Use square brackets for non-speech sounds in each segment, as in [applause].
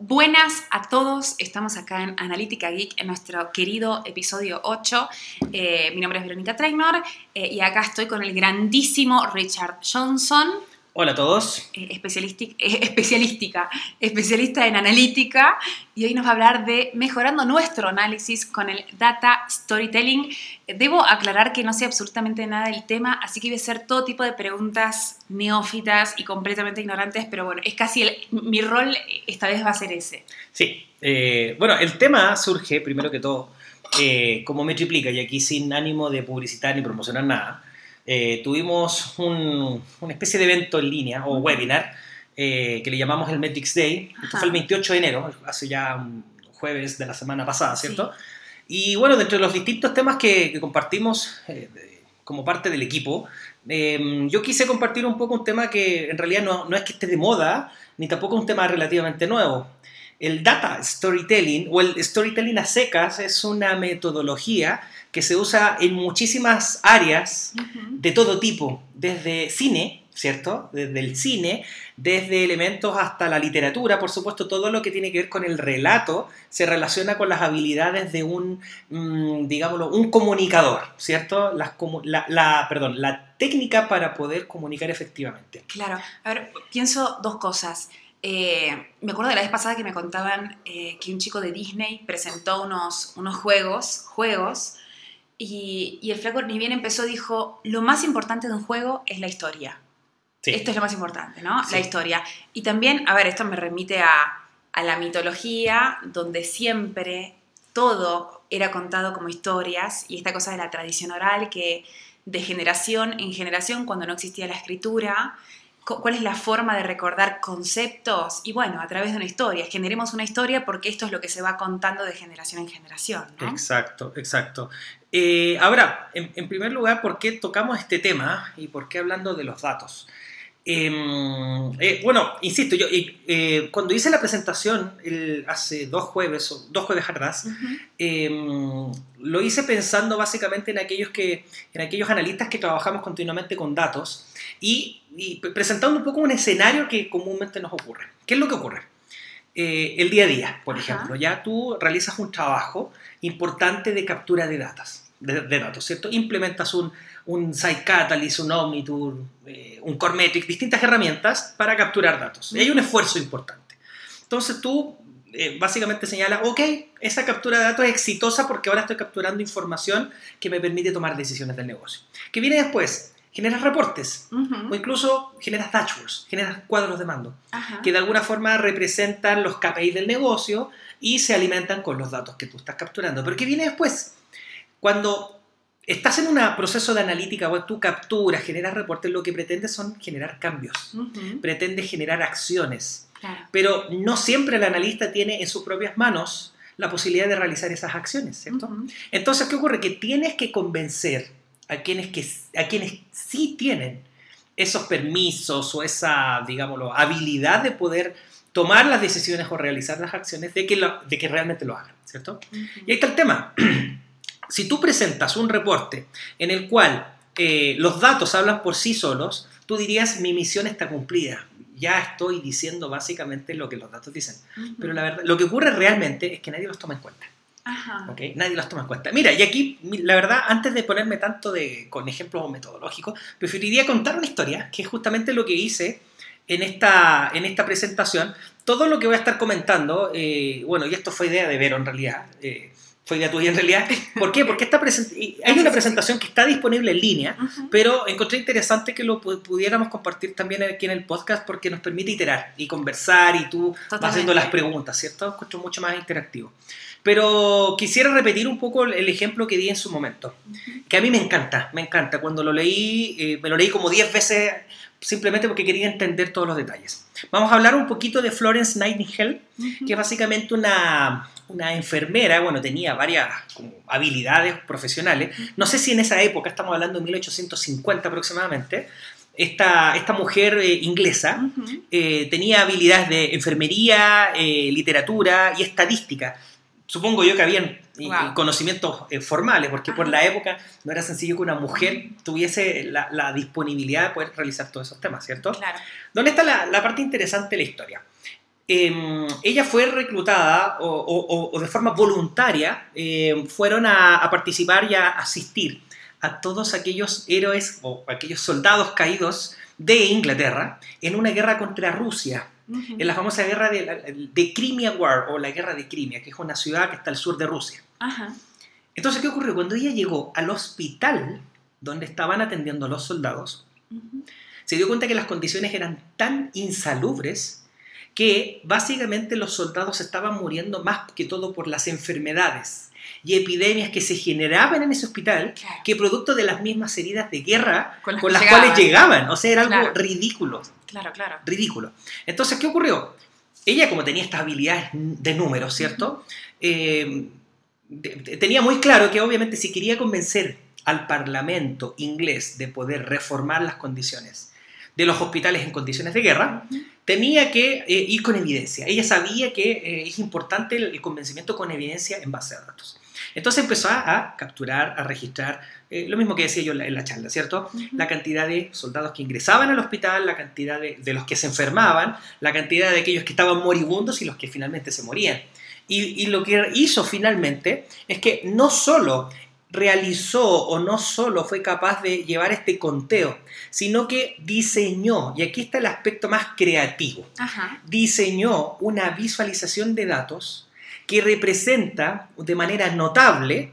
Buenas a todos, estamos acá en Analítica Geek en nuestro querido episodio 8. Eh, mi nombre es Verónica Trainor eh, y acá estoy con el grandísimo Richard Johnson. Hola a todos. Eh, especialística, eh, especialística, especialista en analítica, y hoy nos va a hablar de mejorando nuestro análisis con el data storytelling. Debo aclarar que no sé absolutamente nada del tema, así que voy a hacer todo tipo de preguntas neófitas y completamente ignorantes, pero bueno, es casi el, mi rol esta vez va a ser ese. Sí, eh, bueno, el tema surge, primero que todo, eh, como me triplica, y aquí sin ánimo de publicitar ni promocionar nada, eh, tuvimos un- una especie de evento en línea o webinar eh, que le llamamos el Metrics Day. Esto Ajá. fue el 28 de enero, hace ya un jueves de la semana pasada, ¿cierto? Y bueno, dentro de los distintos temas que, que compartimos eh, de- como parte del equipo, eh, yo quise compartir un poco un tema que en realidad no, no es que esté de moda, ni tampoco un tema relativamente nuevo. El data storytelling o el storytelling a secas es una metodología que se usa en muchísimas áreas de todo tipo, desde cine, ¿cierto? Desde el cine, desde elementos hasta la literatura, por supuesto, todo lo que tiene que ver con el relato se relaciona con las habilidades de un, mm, digámoslo, un comunicador, ¿cierto? Las comu- la, la- perdón, la técnica para poder comunicar efectivamente. Claro, a ver, pienso dos cosas. Eh, me acuerdo de la vez pasada que me contaban eh, que un chico de Disney presentó unos, unos juegos, juegos, y, y el flaco ni bien empezó dijo, lo más importante de un juego es la historia. Sí. Esto es lo más importante, ¿no? Sí. La historia. Y también, a ver, esto me remite a, a la mitología, donde siempre todo era contado como historias, y esta cosa de la tradición oral que de generación en generación, cuando no existía la escritura, cuál es la forma de recordar conceptos, y bueno, a través de una historia. Generemos una historia porque esto es lo que se va contando de generación en generación, ¿no? Exacto, exacto. Eh, ahora, en, en primer lugar, ¿por qué tocamos este tema y por qué hablando de los datos? Em, eh, bueno, insisto, yo eh, cuando hice la presentación el- hace dos jueves, o dos jueves atrás, em, lo hice pensando básicamente en aquellos, que, en aquellos analistas que trabajamos continuamente con datos y, y pre- presentando un poco un escenario que comúnmente nos ocurre. ¿Qué es lo que ocurre? Eh, el día a día, por Ajá. ejemplo, ya tú realizas un trabajo importante de captura de datos, de, de datos, ¿cierto? Implementas un, un Site Catalyst, un Omnitour, eh, un Core Metric, distintas herramientas para capturar datos. Y hay un esfuerzo importante. Entonces tú eh, básicamente señalas, ok, esa captura de datos es exitosa porque ahora estoy capturando información que me permite tomar decisiones del negocio. ¿Qué viene después? Generas reportes o incluso generas dashboards, generas cuadros de mando Ajá. que de alguna forma representan los KPIs del negocio y se alimentan con los datos que tú estás capturando. Pero ¿qué viene después? Cuando estás en un proceso de analítica o tú capturas, generas reportes, lo que pretendes son generar cambios, Ujú. pretendes generar acciones. Claro. Pero no siempre el analista tiene en sus propias manos la posibilidad de realizar esas acciones, ¿cierto? Entonces, ¿qué ocurre? Que tienes que convencer a quienes, que, a quienes sí tienen esos permisos o esa, digámoslo, habilidad de poder tomar las decisiones o realizar las acciones de que, lo- de que realmente lo hagan, ¿cierto? Y ahí está el tema. [clears throat] Si tú presentas un reporte en el cual eh, los datos hablan por sí solos, tú dirías, mi misión está cumplida. Ya estoy diciendo básicamente lo que los datos dicen. Pero la verdad, lo que ocurre realmente es que nadie los toma en cuenta. Ajá. ¿ok? Nadie los toma en cuenta. Mira, y aquí, la verdad, antes de ponerme tanto de, con ejemplos metodológicos, preferiría contar una historia, que es justamente lo que hice en esta, en esta presentación. Todo lo que voy a estar comentando, eh, bueno, y esto fue idea de Vero en realidad, eh, fue idea tuya en realidad. ¿Por qué? Porque esta hay una presentación que está disponible en línea, pero encontré interesante que lo pu- pudiéramos compartir también aquí en el podcast porque nos permite iterar y conversar y tú vas haciendo las preguntas, ¿cierto? Encuentro mucho más interactivo. Pero quisiera repetir un poco el ejemplo que di en su momento, que a mí me encanta, me encanta. Cuando lo leí, eh, me lo leí como 10 veces simplemente porque quería entender todos los detalles. Vamos a hablar un poquito de Florence Nightingale, Ujú. que es básicamente una, una enfermera, bueno, tenía varias como, habilidades profesionales. No sé si en esa época, estamos hablando de 1850 aproximadamente, esta, esta mujer eh, inglesa Ujú. eh, tenía habilidades de enfermería, eh, literatura y estadística. Supongo yo que habían Wow. conocimientos eh, formales, porque por la época no era sencillo que una mujer tuviese la, la disponibilidad de poder realizar todos esos temas, ¿cierto? Claro. ¿Dónde está la, la parte interesante de la historia? em, ella fue reclutada o, de forma voluntaria em, fueron a, a, participar y a asistir a todos aquellos héroes o aquellos soldados caídos de Inglaterra en una guerra contra Rusia, en la famosa guerra de, de, Crimea War o la guerra de Crimea, que es una ciudad que está al sur de Rusia. Entonces, ¿qué ocurrió? Cuando ella llegó al hospital donde estaban atendiendo a los soldados, se dio cuenta que las condiciones eran tan insalubres que básicamente los soldados estaban muriendo más que todo por las enfermedades y epidemias que se generaban en ese hospital que producto de las mismas heridas de guerra con las, cuales llegaban. O sea, era algo ridículo. Claro, claro. Ridículo. Entonces, ¿qué ocurrió? Ella, como tenía estas habilidades de números, ¿cierto? Eh, tenía muy claro que obviamente si quería convencer al Parlamento inglés de poder reformar las condiciones de los hospitales en condiciones de guerra, tenía que eh, ir con evidencia. Ella sabía que eh, es importante el, convencimiento con evidencia en base a datos. Entonces empezó a, capturar, a registrar, eh, lo mismo que decía yo en la, charla, ¿cierto? La cantidad de soldados que ingresaban al hospital, la cantidad de, los que se enfermaban, la cantidad de aquellos que estaban moribundos y los que finalmente se morían. Y, y lo que hizo finalmente es que no solo realizó o no solo fue capaz de llevar este conteo, sino que diseñó, y aquí está el aspecto más creativo, diseñó una visualización de datos que representa de manera notable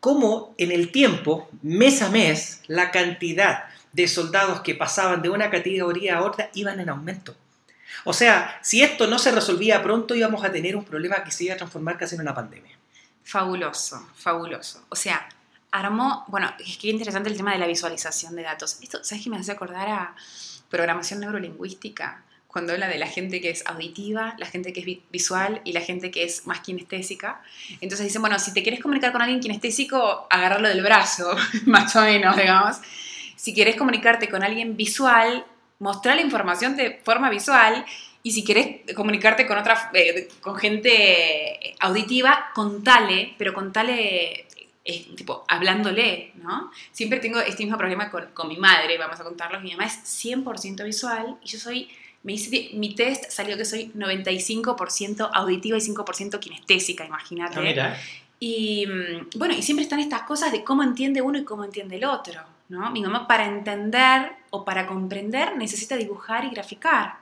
cómo en el tiempo, mes a mes, la cantidad de soldados que pasaban de una categoría a otra iban en aumento. O sea, si esto no se resolvía pronto íbamos a tener un problema que se iba a transformar casi en una pandemia. Fabuloso, fabuloso. O sea, armó, bueno, es que interesante el tema de la visualización de datos. Esto, ¿sabes qué me hace acordar a programación neurolingüística? Cuando habla de la gente que es auditiva, la gente que es visual y la gente que es más kinestésica. Entonces dicen, bueno, si te quieres comunicar con alguien kinestésico, agarrarlo del brazo, [laughs] más o menos, digamos. Si quieres comunicarte con alguien visual, mostrar la información de forma visual y si quieres comunicarte con otra, eh, con gente auditiva, contale, pero contale eh, tipo, hablándole, ¿no? Siempre tengo este mismo problema con, con mi madre, vamos a contarlo, mi mamá es 100% visual y yo soy, me hice, mi test salió que soy 95% auditiva y 5% kinestésica, imagínate. Ah, y mm, bueno, y siempre están estas cosas de cómo entiende uno y cómo entiende el otro, ¿no? Mi mamá para entender o para comprender necesita dibujar y graficar.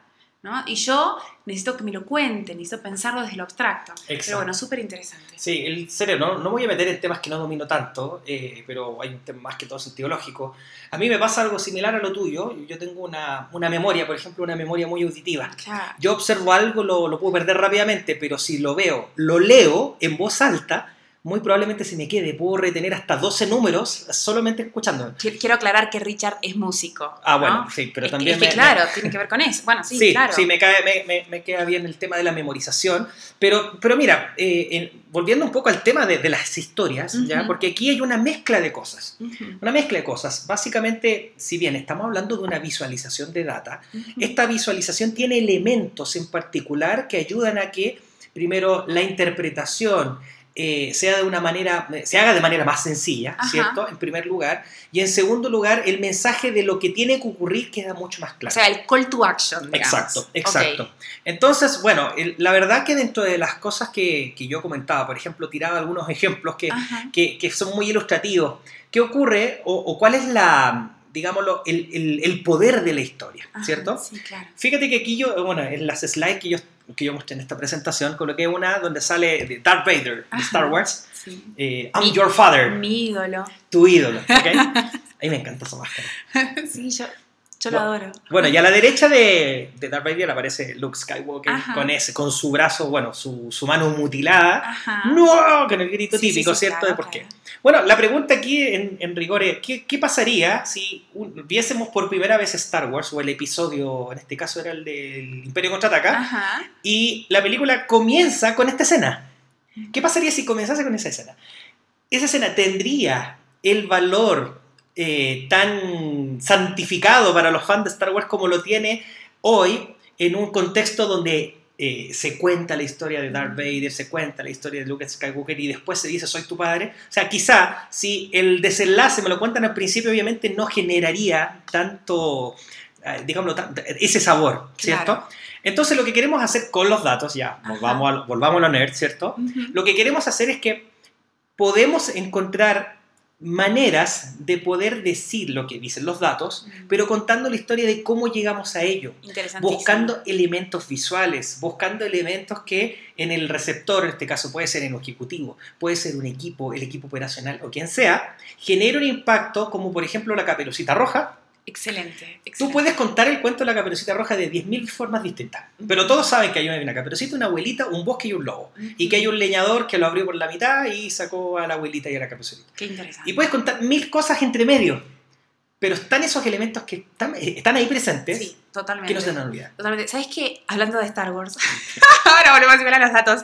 Y yo necesito que me lo cuenten, necesito pensarlo desde lo abstracto. Pero bueno, súper interesante. Sí, el cerebro, no, voy a meter en temas que no domino tanto, eh, pero hay un tema más que todo sentido lógico. A mí me pasa algo similar a lo tuyo. Yo tengo una, una memoria, por ejemplo, una memoria muy auditiva. Yo observo algo, lo, lo puedo perder rápidamente, pero si lo veo, lo leo en voz alta, muy probablemente se me quede. Puedo retener hasta 12 números solamente escuchando. Quiero aclarar que Richard es músico. Ah, bueno, sí, pero también. Es que, claro, tiene que ver con eso. Bueno, sí, claro. Sí, me, cae, me, me, queda bien el tema de la memorización. Pero, pero mira, eh, volviendo un poco al tema de, de las historias, ¿ya? porque aquí hay una mezcla de cosas. Una mezcla de cosas. Básicamente, si bien estamos hablando de una visualización de data, esta visualización tiene elementos en particular que ayudan a que, primero, la interpretación eh, sea de una manera, se haga de manera más sencilla, ¿cierto? En primer lugar. Y en segundo lugar, el mensaje de lo que tiene que ocurrir queda mucho más claro. O sea, el call to action. Exacto, exacto. Entonces, bueno, la verdad que dentro de las cosas que, que, yo comentaba, por ejemplo, tiraba algunos ejemplos que, que, que son muy ilustrativos. ¿Qué ocurre o, cuál es la, digámoslo, el, el, el, poder de la historia, ¿cierto? Sí, claro. Fíjate que aquí yo, bueno, en las slides que yo que yo mostré en esta presentación, coloqué una donde sale Darth Vader de Star Wars. Eh, I'm your father. Mi ídolo. Tu ídolo, ¿ok? [laughs] A mí me encanta esa máscara. sí, yo, yo lo adoro. Bueno, y a la derecha de, de Darth Vader aparece Luke Skywalker con ese, con su brazo, bueno, su, su mano mutilada. Ajá. ¡No! Con el grito típico, ¿cierto? de por qué. Bueno, la pregunta aquí en, en rigor es, ¿qué, ¿qué, pasaría si viésemos por primera vez Star Wars, o el episodio, en este caso era el del Imperio Contraataca, y la película comienza con esta escena? ¿Qué pasaría si comenzase con esa escena? Esa escena tendría el valor eh, tan santificado para los fans de Star Wars como lo tiene hoy en un contexto donde eh, se cuenta la historia de Darth Vader, se cuenta la historia de Luke Skywalker y después se dice soy tu padre. O sea, quizá si el desenlace me lo cuentan al principio, obviamente no generaría tanto, eh, digamos, ese sabor, ¿cierto? Entonces lo que queremos hacer con los datos, ya, volvamos a, volvamos a lo nerd, ¿cierto? Lo que queremos hacer es que podemos encontrar maneras de poder decir lo que dicen los datos, pero contando la historia de cómo llegamos a ello, buscando elementos visuales, buscando elementos que en el receptor, en este caso puede ser en un ejecutivo, puede ser un equipo, el equipo operacional o quien sea, genera un impacto como por ejemplo la caperucita roja, Excelente, Tú puedes contar el cuento de la caperucita roja de 10.000 formas distintas, pero todos saben que hay una caperucita, una abuelita, un bosque y un lobo. Y que hay un leñador que lo abrió por la mitad y sacó a la abuelita y a la caperucita. Qué interesante. Y puedes contar mil cosas entre medio, pero están esos elementos que están, están ahí presentes. Sí, totalmente. Que no se han olvidado. Totalmente. ¿Sabes qué? Hablando de Star Wars, [laughs] ahora volvemos a ver a los datos.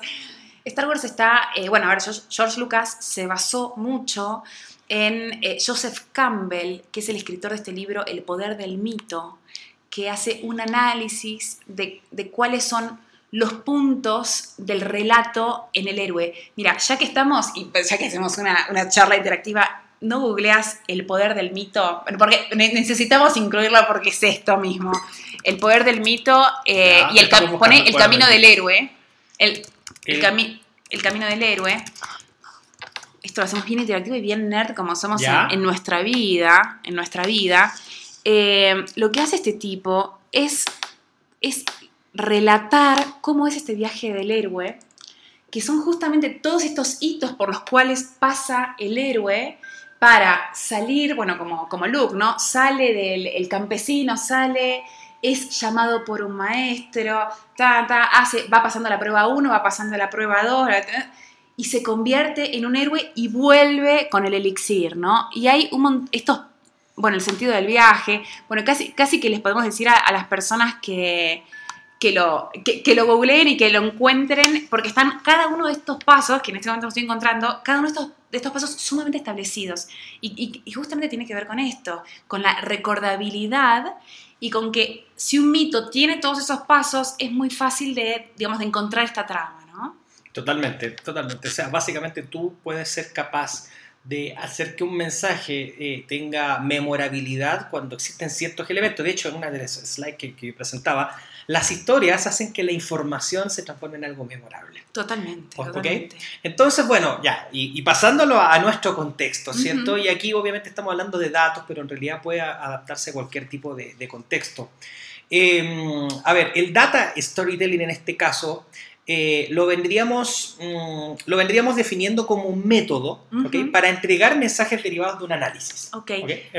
Star Wars está, eh, bueno, a ver, George Lucas se basó mucho en eh, Joseph Campbell, que es el escritor de este libro, El poder del mito, que hace un análisis de, cuáles son los puntos del relato en el héroe. Mira, ya que estamos, y pues, ya que hacemos una, charla interactiva, no googleas el poder del mito, porque necesitamos incluirlo porque es esto mismo. El poder del mito eh, y el, pone el camino del héroe. El, el, el camino del héroe esto lo hacemos bien interactivo y bien nerd como somos en, nuestra vida, en nuestra vida, eh, lo que hace este tipo es, es relatar cómo es este viaje del héroe, que son justamente todos estos hitos por los cuales pasa el héroe para salir, bueno, como, como Luke, ¿no? Sale del el campesino, sale, es llamado por un maestro, ta, ta, hace, va pasando la prueba 1, va pasando la prueba 2, y se convierte en un héroe y vuelve con el elixir, ¿no? Y hay un estos, bueno, el sentido del viaje, bueno, casi, casi que les podemos decir a, las personas que, que lo, que, lo googleen y que lo encuentren, porque están cada uno de estos pasos, que en este momento estoy encontrando, cada uno de estos, de estos pasos sumamente establecidos. Y, y, justamente tiene que ver con esto, con la recordabilidad y con que si un mito tiene todos esos pasos, es muy fácil de, digamos, de encontrar esta trama. Totalmente, totalmente. O sea, básicamente tú puedes ser capaz de hacer que un mensaje eh, tenga memorabilidad cuando existen ciertos elementos. De hecho, en una de las slides que, que presentaba, las historias hacen que la información se transforme en algo memorable. Totalmente. totalmente. Entonces, bueno, ya, y, pasándolo a, nuestro contexto, ¿cierto? Y aquí obviamente estamos hablando de datos, pero en realidad puede adaptarse a cualquier tipo de, contexto. Em, a ver, el data storytelling en este caso eh, lo, vendríamos, mm, lo vendríamos definiendo como un método para entregar mensajes derivados de un análisis.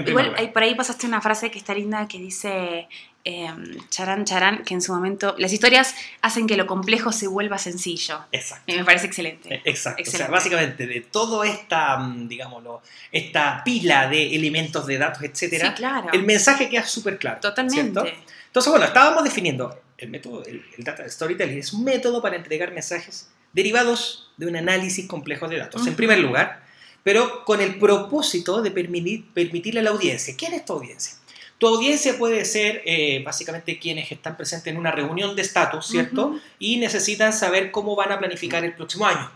Igual por ahí pasaste una frase que está linda que dice em, Charan Charan, que en su momento las historias hacen que lo complejo se vuelva sencillo. Exacto. Me parece excelente. Eh, exacto. O sea, básicamente de toda esta, mm, digámoslo, esta pila de elementos de datos, etcétera, el mensaje queda súper claro. Totalmente. Entonces, bueno, estábamos definiendo el método, el, data storytelling es un método para entregar mensajes derivados de un análisis complejo de datos, en primer lugar, pero con el propósito de permitir, permitirle a la audiencia. ¿Quién es tu audiencia? Tu audiencia puede ser eh, básicamente quienes están presentes en una reunión de estatus, ¿cierto? Y necesitan saber cómo van a planificar el próximo año.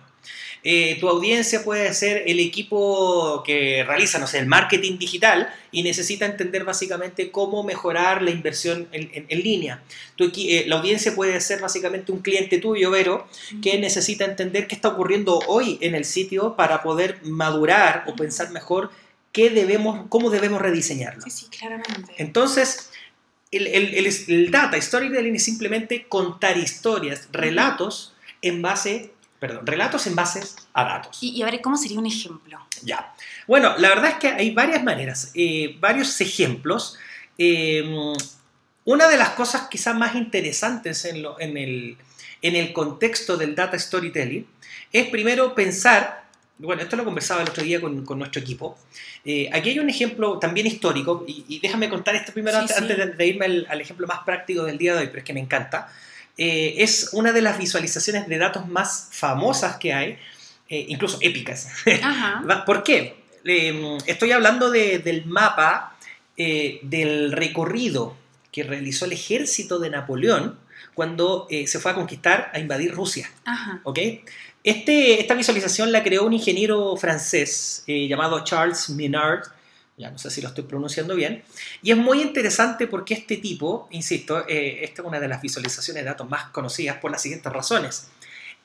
Eh, tu audiencia puede ser el equipo que realiza, no sé, el marketing digital y necesita entender básicamente cómo mejorar la inversión en, línea. Eh, la audiencia puede ser básicamente un cliente tuyo, Vero, que necesita entender qué está ocurriendo hoy en el sitio para poder madurar o pensar mejor qué debemos, cómo debemos rediseñarlo. Sí, sí, claramente. Entonces, el, el, el data storytelling es simplemente contar historias, relatos en base perdón, relatos en bases a datos. Y, a ver, ¿cómo sería un ejemplo? Ya. Bueno, la verdad es que hay varias maneras, eh, varios ejemplos. Eh, una de las cosas quizás más interesantes en, en, el, en, el, contexto del data storytelling es primero pensar, bueno, esto lo conversaba el otro día con, con nuestro equipo, eh, aquí hay un ejemplo también histórico, y, déjame contar esto primero antes, de, irme al, al, ejemplo más práctico del día de hoy, pero es que me encanta. Eh, es una de las visualizaciones de datos más famosas que hay, eh, incluso épicas. [laughs] ¿Por qué? Em, estoy hablando del mapa eh, del recorrido que realizó el ejército de Napoleón cuando se fue a conquistar, a invadir Rusia. Este, esta visualización la creó un ingeniero francés llamado Charles Minard ya no sé si lo estoy pronunciando bien, y es muy interesante porque este tipo, insisto, eh, esta es una de las visualizaciones de datos más conocidas por las siguientes razones.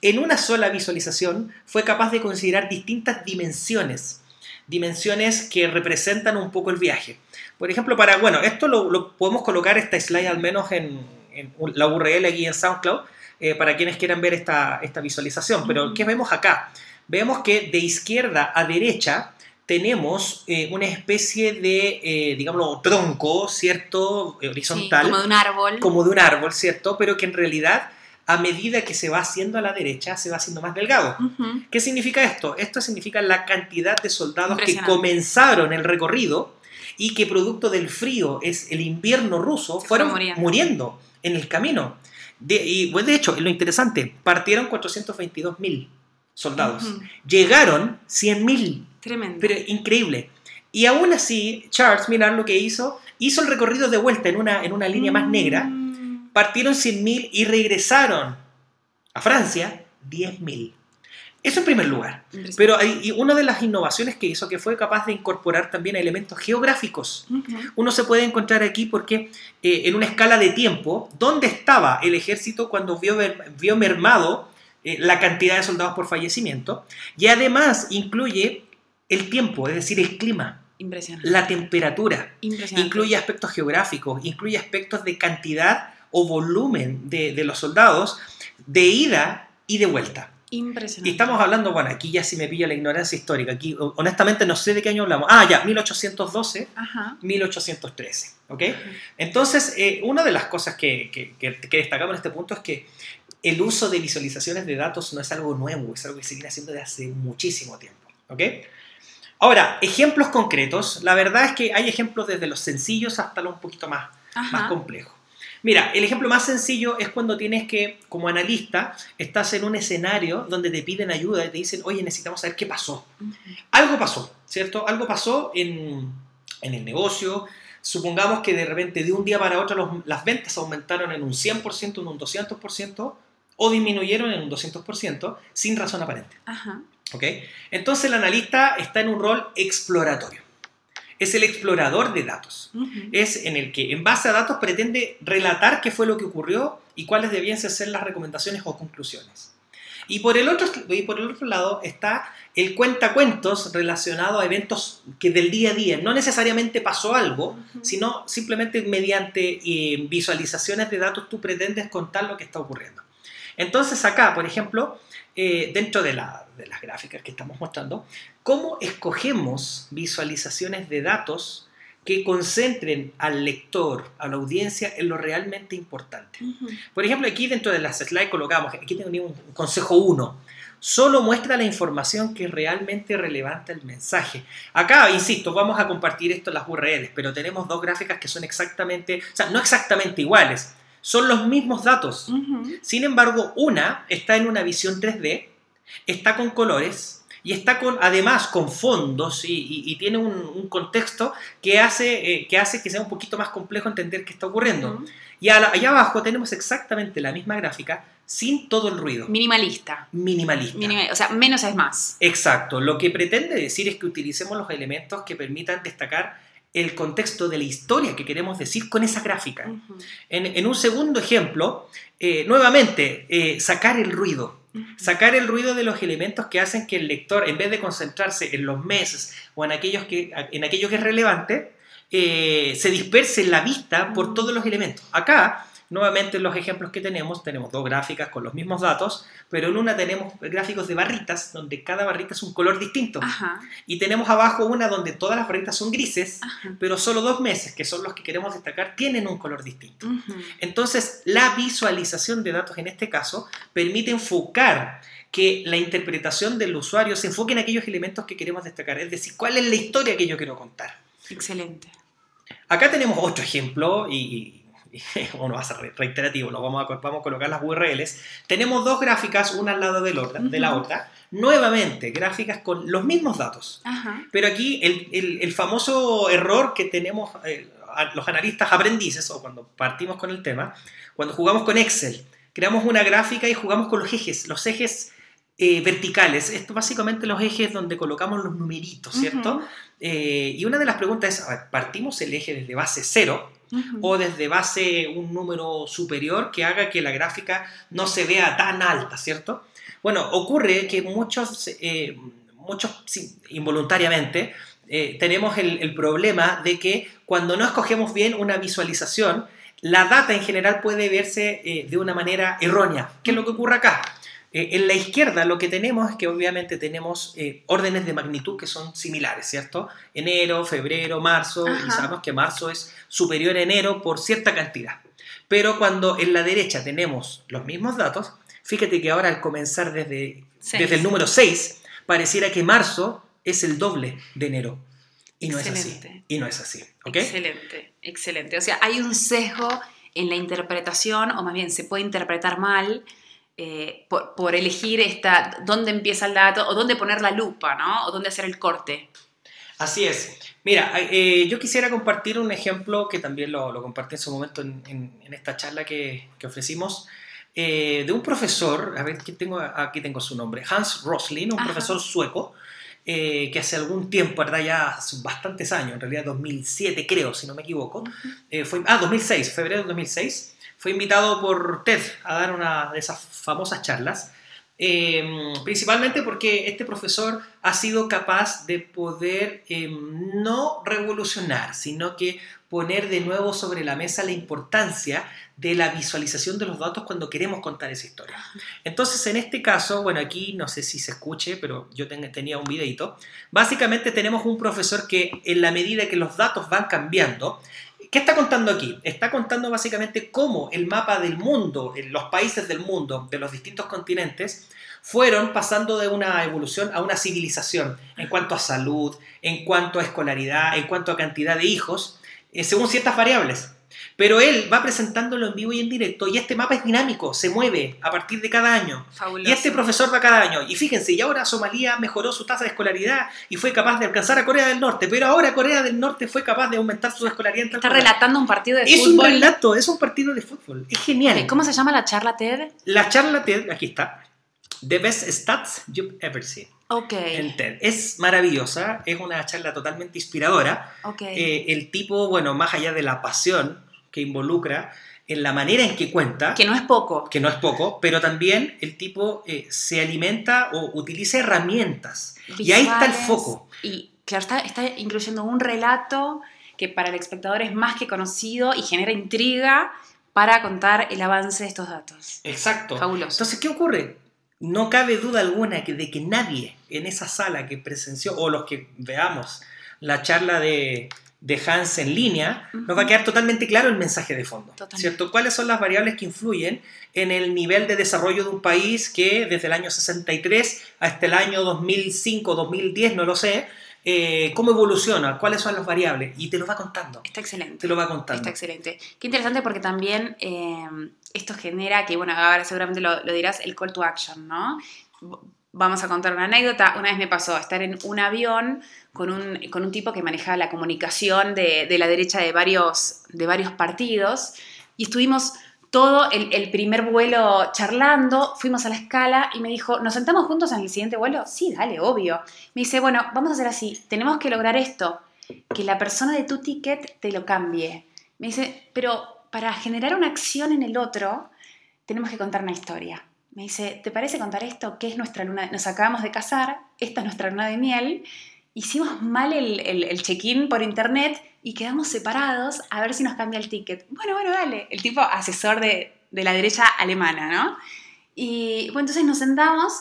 En una sola visualización fue capaz de considerar distintas dimensiones, dimensiones que representan un poco el viaje. Por ejemplo, para, bueno, esto lo, podemos colocar esta slide al menos en, la URL aquí en SoundCloud, eh, para quienes quieran ver esta, esta visualización. Pero, ¿qué vemos acá? Vemos que de izquierda a derecha tenemos eh, una especie de, eh, digamos, tronco, ¿cierto? Horizontal. como de un árbol. Como de un árbol, ¿cierto? Pero que en realidad, a medida que se va haciendo a la derecha, se va haciendo más delgado. ¿Qué significa esto? Esto significa la cantidad de soldados que comenzaron el recorrido y que producto del frío, es el invierno ruso, fueron muriendo. en el camino. y pues, de hecho, lo interesante, partieron 422.000 soldados. Llegaron 100.000 Tremendo. Pero increíble. Y aún así, Charles, mirar lo que hizo, hizo el recorrido de vuelta en una, en una línea más negra, mm. partieron 100.000 y regresaron a Francia 10.000. Eso en primer lugar. Pero hay, una de las innovaciones que hizo que fue capaz de incorporar también elementos geográficos. Uno se puede encontrar aquí porque eh, en una escala de tiempo, ¿dónde estaba el ejército cuando vio, vio mermado eh, la cantidad de soldados por fallecimiento? Y además incluye el tiempo, es decir, el clima. Impresionante. La temperatura. Incluye aspectos geográficos, incluye aspectos de cantidad o volumen de, los soldados, de ida y de vuelta. Impresionante. Y estamos hablando, bueno, aquí ya si me pilla la ignorancia histórica, aquí honestamente no sé de qué año hablamos. Ah, ya, 1812, 1813, ¿ok? Entonces, eh, una de las cosas que, que, que, destacamos en este punto es que el uso de visualizaciones de datos no es algo nuevo, es algo que se viene haciendo desde hace muchísimo tiempo, ¿ok? Ahora, ejemplos concretos. La verdad es que hay ejemplos desde los sencillos hasta los un poquito más, más complejos. Mira, el ejemplo más sencillo es cuando tienes que, como analista, estás en un escenario donde te piden ayuda y te dicen, oye, necesitamos saber qué pasó. Algo pasó, ¿cierto? Algo pasó en, el negocio. Supongamos que de repente de un día para otro las ventas aumentaron en un 100%, en un 200% o disminuyeron en un 200% sin razón aparente. Ajá. Entonces el analista está en un rol exploratorio. Es el explorador de datos. Es en el que, en base a datos, pretende relatar qué fue lo que ocurrió y cuáles debían ser las recomendaciones o conclusiones. Y por el otro, y por el otro lado está el cuentacuentos relacionado a eventos que del día a día no necesariamente pasó algo, sino simplemente mediante eh, visualizaciones de datos tú pretendes contar lo que está ocurriendo. Entonces acá, por ejemplo, eh, dentro de, las gráficas que estamos mostrando, cómo escogemos visualizaciones de datos que concentren al lector, a la audiencia, en lo realmente importante. Por ejemplo, aquí dentro de las slides colocamos, aquí tengo un consejo 1, solo muestra la información que es realmente relevante al mensaje. Acá, insisto, vamos a compartir esto en las URLs, pero tenemos dos gráficas que son exactamente, o sea, no exactamente iguales, son los mismos datos. Sin embargo, una está en una visión 3D, está con colores y está con, además con fondos y, tiene un, contexto que hace, eh, que hace que sea un poquito más complejo entender qué está ocurriendo. Y allá abajo tenemos exactamente la misma gráfica sin todo el ruido. Minimalista. Minimalista. o sea, menos es más. Exacto. Lo que pretende decir es que utilicemos los elementos que permitan destacar el contexto de la historia que queremos decir con esa gráfica. en, un segundo ejemplo, eh, nuevamente, eh, sacar el ruido. Sacar el ruido de los elementos que hacen que el lector, en vez de concentrarse en los meses o en, aquellos que, en aquello que es relevante, eh, se disperse en la vista por todos los elementos. Acá Nuevamente, los ejemplos que tenemos, tenemos dos gráficas con los mismos datos, pero en una tenemos gráficos de barritas, donde cada barrita es un color distinto. Y tenemos abajo una donde todas las barritas son grises, pero solo dos meses, que son los que queremos destacar, tienen un color distinto. Entonces, la visualización de datos en este caso permite enfocar que la interpretación del usuario se enfoque en aquellos elementos que queremos destacar, es decir, cuál es la historia que yo quiero contar. Excelente. Acá tenemos otro ejemplo y [laughs] bueno, va a ser reiterativo, lo vamos a, vamos a colocar las URLs. Tenemos dos gráficas, una al lado de, de la otra. Nuevamente, gráficas con los mismos datos. Pero aquí el, el, famoso error que tenemos eh, los analistas aprendices, o cuando partimos con el tema, cuando jugamos con Excel, creamos una gráfica y jugamos con los ejes. Los ejes eh, verticales. Esto básicamente los ejes donde colocamos los numeritos, ¿cierto? Eh, y una de las preguntas es, a ver, ¿partimos el eje desde base cero o desde base un número superior que haga que la gráfica no se vea tan alta, ¿cierto? Bueno, ocurre que muchos, eh, muchos involuntariamente, tenemos el, el problema de que cuando no escogemos bien una visualización, la data en general puede verse de una manera errónea. ¿Qué es lo que ocurre acá? Eh, en la izquierda lo que tenemos es que obviamente tenemos eh, órdenes de magnitud que son similares, ¿cierto? Enero, febrero, marzo, y sabemos que marzo es superior a enero por cierta cantidad. Pero cuando en la derecha tenemos los mismos datos, fíjate que ahora al comenzar desde, desde el número 6, pareciera que marzo es el doble de enero. Y no es así. Y no es así. Excelente, excelente. O sea, hay un sesgo en la interpretación, o más bien se puede interpretar mal eh, por, elegir esta, dónde empieza el dato o dónde poner la lupa, ¿no? O dónde hacer el corte. Así es. Mira, eh, yo quisiera compartir un ejemplo que también lo, lo compartí en su momento en, esta charla que, que ofrecimos, eh, de un profesor, a ver, aquí tengo, aquí tengo su nombre, Hans Roslin, un profesor sueco, que hace algún tiempo, ¿verdad? Ya hace bastantes años, en realidad 2007 creo, si no me equivoco, fue, ah, 2006, febrero de 2006, fue invitado por TED a dar una de esas famosas charlas, em, principalmente porque este profesor ha sido capaz de poder em, no revolucionar, sino que poner de nuevo sobre la mesa la importancia de la visualización de los datos cuando queremos contar esa historia. Entonces, en este caso, bueno, aquí no sé si se escuche, pero yo tenía un videito. Básicamente tenemos un profesor que en la medida que los datos van cambiando, ¿Qué está contando aquí? Está contando básicamente cómo el mapa del mundo, los países del mundo, de los distintos continentes, fueron pasando de una evolución a una civilización en cuanto a salud, en cuanto a escolaridad, en cuanto a cantidad de hijos, eh, según ciertas variables. Pero él va presentándolo en vivo y en directo y este mapa es dinámico, se mueve a partir de cada año. Y este profesor va cada año. Y fíjense, y ahora Somalia mejoró su tasa de escolaridad y fue capaz de alcanzar a Corea del Norte, pero ahora Corea del Norte fue capaz de aumentar su escolaridad. Está relatando un partido de fútbol. Es un relato, es un partido de fútbol. Es genial. ¿Cómo se llama la charla TED? La charla TED, aquí está. The Best Stats You've Ever Seen. Ok. En TED. Es maravillosa, es una charla totalmente inspiradora. Okay. Eh, el tipo, bueno, más allá de la pasión que involucra en la manera en que cuenta. Que no es poco. Que no es poco, pero también el tipo eh, se alimenta o utiliza herramientas. y ahí está el foco. Y claro, está, está incluyendo un relato que para el espectador es más que conocido y genera intriga para contar el avance de estos datos. Exacto. Fabuloso. Entonces, ¿qué ocurre? No cabe duda alguna de que nadie en esa sala que presenció, o los que veamos la charla de, de Hans en línea, nos va a quedar totalmente claro el mensaje de fondo, ¿cierto? ¿Cuáles son las variables que influyen en el nivel de desarrollo de un país que desde el año 63 hasta el año 2005, 2010, no lo sé, eh, cómo evoluciona, cuáles son las variables, y te lo va contando. Está excelente. Te lo va contando. Está excelente. Qué interesante porque también eh, esto genera, que bueno, ahora seguramente lo, lo dirás, el call to action, ¿no? Vamos a contar una anécdota. Una vez me pasó estar en un avión con un, con un tipo que manejaba la comunicación de, de, la derecha de varios, de varios partidos y estuvimos todo el, el, primer vuelo charlando, fuimos a la escala y me dijo, ¿nos sentamos juntos en el siguiente vuelo? Sí, dale, obvio. Me dice, bueno, vamos a hacer así, tenemos que lograr esto, que la persona de tu ticket te lo cambie. Me dice, pero para generar una acción en el otro, tenemos que contar una historia me dice, ¿te parece contar esto? ¿Qué es nuestra luna? Nos acabamos de casar, esta es nuestra luna de miel. Hicimos mal el, el, check-in por internet y quedamos separados a ver si nos cambia el ticket. Bueno, bueno, dale. El tipo asesor de, de la derecha alemana, ¿no? Y bueno, entonces nos sentamos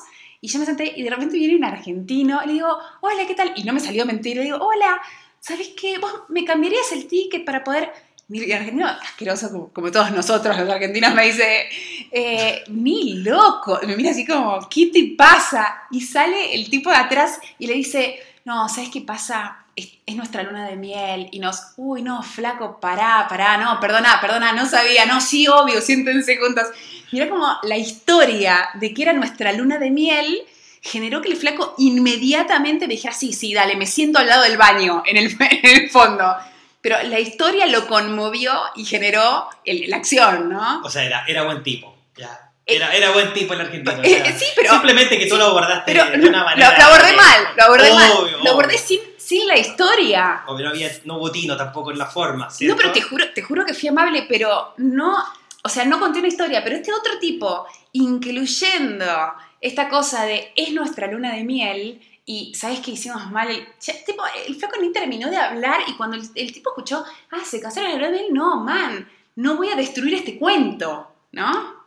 y yo me senté y de repente viene un argentino le digo, hola, ¿qué tal? Y no me salió mentir, le digo, hola, ¿sabes qué? ¿Vos me cambiarías el ticket para poder y argentino, asqueroso como, todos nosotros los argentinos, me dice, eh, mi loco, me mira así como, ¿qué te pasa? Y sale el tipo de atrás y le dice, no, ¿sabes qué pasa? Es, nuestra luna de miel y nos, uy, no, flaco, pará, pará, no, perdona, perdona, no sabía, no, sí, obvio, siéntense juntos. Mira como la historia de que era nuestra luna de miel generó que el flaco inmediatamente me dijera, sí, sí, dale, me siento al lado del baño, el, [laughs] en el fondo pero la historia lo conmovió y generó la acción, ¿no? O sea, era, era buen tipo, ya. Era, era buen tipo el argentino. o Eh, sea, sí, pero- Simplemente que tú lo abordaste Pero de lo, una manera. lo abordé eh, mal, lo abordé mal. obvio, Lo abordé sin, sin la historia. Obvio, no, había, no hubo tino tampoco en la forma. No, pero te juro, te juro que fui amable, pero no, o sea, no conté una historia, pero este otro tipo, incluyendo esta cosa de es nuestra luna de miel y ¿sabes qué hicimos mal? El, ya, tipo, el flaco ni terminó de hablar y cuando el, el tipo escuchó, ah, se casaron de miel, no, man, no voy a destruir este cuento, ¿no?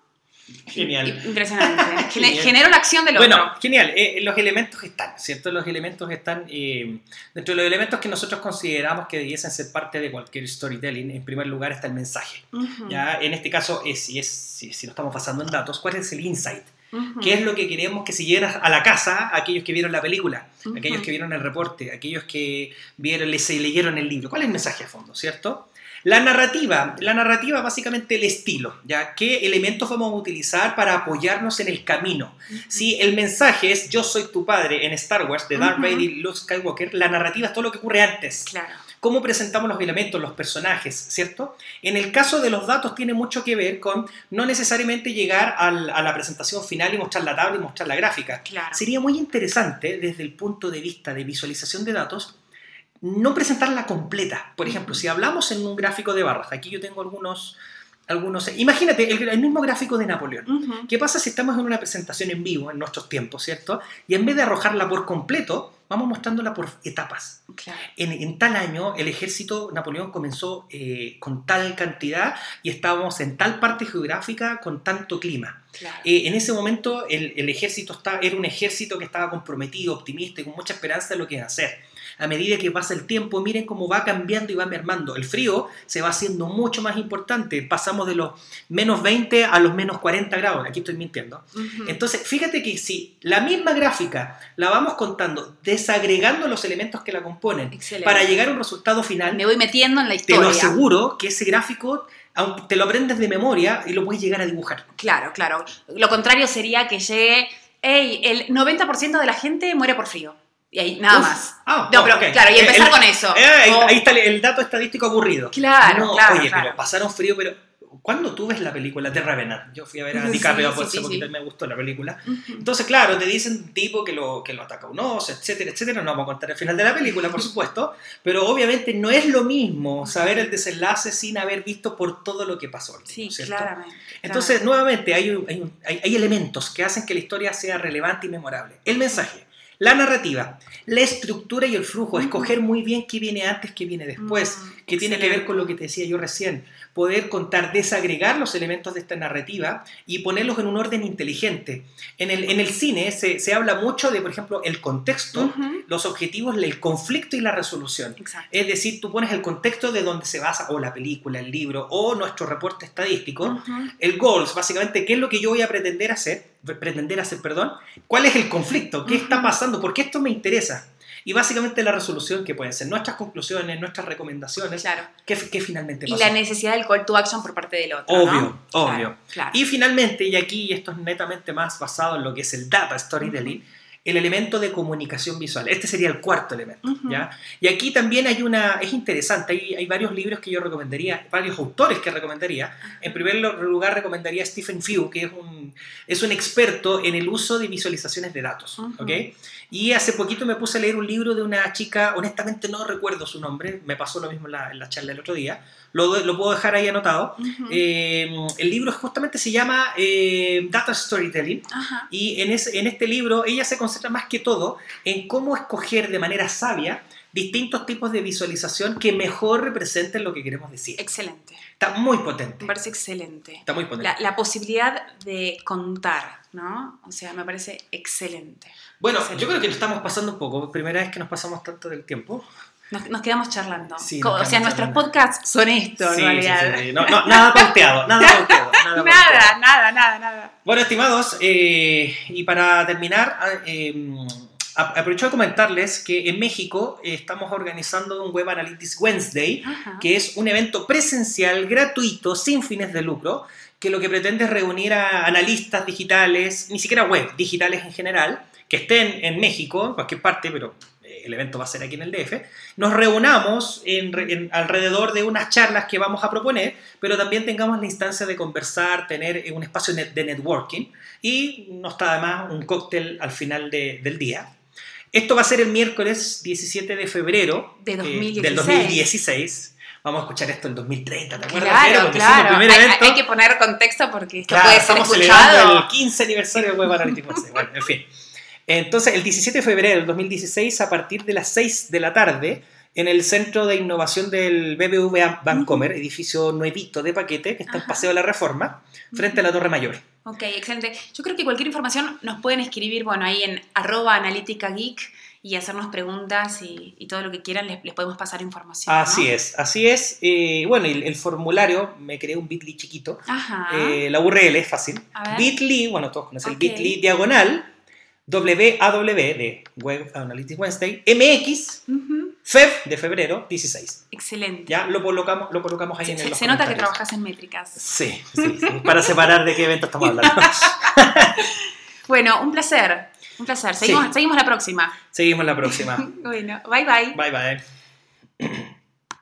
Genial. Impresionante. [laughs] Genial. Generó la acción del Bueno, otro. genial. Eh, los elementos están, ¿cierto? Los elementos están. eh, dentro de los elementos que nosotros consideramos que debiesen ser parte de cualquier storytelling, en primer lugar está el mensaje. Ujú, Ya, en este caso, es, si, es, si, si lo estamos basando en datos, ¿cuál es el insight? ¿Qué es lo que queremos que se lleven a la casa aquellos que vieron la película, aquellos que vieron el reporte, aquellos que vieron, les leyeron el libro? ¿Cuál es el mensaje a fondo, cierto? La narrativa, la narrativa básicamente el estilo, ¿ya? ¿Qué elementos vamos a utilizar para apoyarnos en el camino? Si el mensaje es yo soy tu padre en Star Wars de Darth. Vader y Luke Skywalker, la narrativa es todo lo que ocurre antes Claro. Cómo presentamos los elementos, los personajes, ¿cierto? En el caso de los datos tiene mucho que ver con no necesariamente llegar al- a la presentación final y mostrar la tabla y mostrar la gráfica. Claro. Sería muy interesante desde el punto de vista de visualización de datos no presentarla completa. Por ejemplo, si hablamos en un gráfico de barras, aquí yo tengo algunos... algunos imagínate el, el mismo gráfico de Napoleón. Ujú. ¿Qué pasa si estamos en una presentación en vivo, en nuestros tiempos, ¿cierto? Y en vez de arrojarla por completo, vamos mostrándola por etapas Claro. en, en tal año el ejército Napoleón comenzó eh, con tal cantidad y estábamos en tal parte geográfica con tanto clima. Claro. Eh, en ese momento el, el ejército está, era un ejército que estaba comprometido, optimista y con mucha esperanza de lo que iba a hacer. A medida que pasa el tiempo, miren cómo va cambiando y va mermando. El frío se va haciendo mucho más importante. Pasamos de los menos 20 a los menos 40 grados. Aquí estoy mintiendo. Entonces, fíjate que si la misma gráfica la vamos contando, desagregando los elementos que la componen, Excelente. para llegar a un resultado final, Me voy metiendo en la te historia. lo aseguro que ese gráfico, te lo aprendes de memoria y lo puedes llegar a dibujar. Claro, claro. Lo contrario sería que llegue, hey, el 90% de la gente muere por frío. Y ahí nada Uf. más. Ah, No, oh, pero ok. claro, y Eh, empezar el- con eso. eh, ahí, O- ahí está el, el dato estadístico aburrido. Claro, No, claro, Oye, claro. pero pasaron frío, pero ¿cuándo tú ves la película de Revenant? Yo fui a ver a [laughs] DiCaprio sí, por sí, hace sí. me gustó la película. Entonces, claro, te dicen tipo que lo, que lo ataca un oso, etcétera, etcétera. No vamos a contar el final de la película, por [laughs] supuesto, pero obviamente no es lo mismo saber el desenlace sin haber visto por todo lo que pasó. Sí, ¿cierto? claramente. Entonces, nuevamente, hay, hay- hay elementos que hacen que la historia sea relevante y memorable. El mensaje, la narrativa, la estructura y el flujo, escoger muy bien qué viene antes, qué viene después, Mm, que tiene que ver con lo que te decía yo recién. Poder contar, desagregar los elementos de esta narrativa y ponerlos en un orden inteligente. En el, en el cine se, se habla mucho de, por ejemplo, el contexto, los objetivos, el conflicto y la resolución. Exacto. Es decir, tú pones el contexto de donde se basa o la película, el libro o nuestro reporte estadístico Ujú. el goals, básicamente, qué es lo que yo voy a pretender hacer, pretender hacer, perdón, cuál es el conflicto, qué está pasando, por qué esto me interesa. Y básicamente la resolución que pueden ser nuestras conclusiones, nuestras recomendaciones, Claro. qué, qué finalmente Y pasó. la necesidad del call to action por parte del otro. Obvio, ¿no? obvio. Claro, claro. Y finalmente, y aquí esto es netamente más basado en lo que es el data storytelling, el elemento de comunicación visual. Este sería el cuarto elemento. ¿ya? Y aquí también hay una, es interesante, hay, hay varios libros que yo recomendaría, varios autores que recomendaría. En primer lugar recomendaría a Stephen Few, que es un, es un experto en el uso de visualizaciones de datos. Ujú. Y hace poquito me puse a leer un libro de una chica, honestamente no recuerdo su nombre, me pasó lo mismo en la, en la charla el otro día, lo, lo puedo dejar ahí anotado. Eh, el libro justamente se llama eh, Data Storytelling. Y en, ese- en este libro ella se concentra más que todo en cómo escoger de manera sabia distintos tipos de visualización que mejor representen lo que queremos decir. Excelente. Está muy potente. Me parece excelente. Está muy potente. La, la posibilidad de contar, ¿no? O sea, me parece excelente. Bueno, Excelente. yo creo que nos estamos pasando un poco. Primera vez que nos pasamos tanto del tiempo. Nos, nos quedamos charlando. Sí, nos o sea, nuestros podcasts son esto, Sí, en sí, realidad. sí, sí. No, no, nada pauteado, nada [laughs] pauteado. Nada. Nada, nada, nada, nada. Bueno, estimados, eh, y para terminar, eh, a- aprovecho de comentarles que en México eh, estamos organizando un Web Analytics Wednesday, Ajá. que es un evento presencial, gratuito, sin fines de lucro, que lo que pretende es reunir a analistas digitales, ni siquiera web, digitales en general, que estén en México, en cualquier parte, pero eh, el evento va a ser aquí en el DF, nos reunamos en, alrededor de unas charlas que vamos a proponer, pero también tengamos la instancia de conversar, tener un espacio de networking y no está además un cóctel al final del día. Esto va a ser el miércoles 17 de febrero de eh, del 2016 vamos a escuchar esto en 2030, ¿te acuerdas? Claro, claro. Hay, hay, que poner contexto porque esto puede ser estamos celebrando el 15 aniversario de Web Analytics Bueno, en fin. Entonces, el 17 de febrero del 2016, a partir de las 6 de la tarde, en el Centro de Innovación del BBVA Bancomer, edificio nuevito de paquete, que está en Paseo de la Reforma, frente a la Torre Mayor. Ok, excelente. Yo creo que cualquier información nos pueden escribir, bueno, ahí en arroba analítica geek y hacernos preguntas y, todo lo que quieran, les, podemos pasar información. Así es, así es. Eh, bueno, el, el, formulario, me creé un bit.ly chiquito. Ajá. Eh, la URL es fácil. Bit.ly, bueno, todos conocen el bit.ly diagonal, WAW de Web Analytics Wednesday, MX, FEB de febrero 16. Excelente. Ya lo colocamos, lo colocamos ahí en el Se nota que trabajas en métricas. Sí, sí, [laughs] sí para separar de qué evento estamos hablando. [laughs] bueno, un placer. Un placer. Seguimos, seguimos la próxima. Seguimos la próxima. [laughs] bueno, bye bye. Bye bye.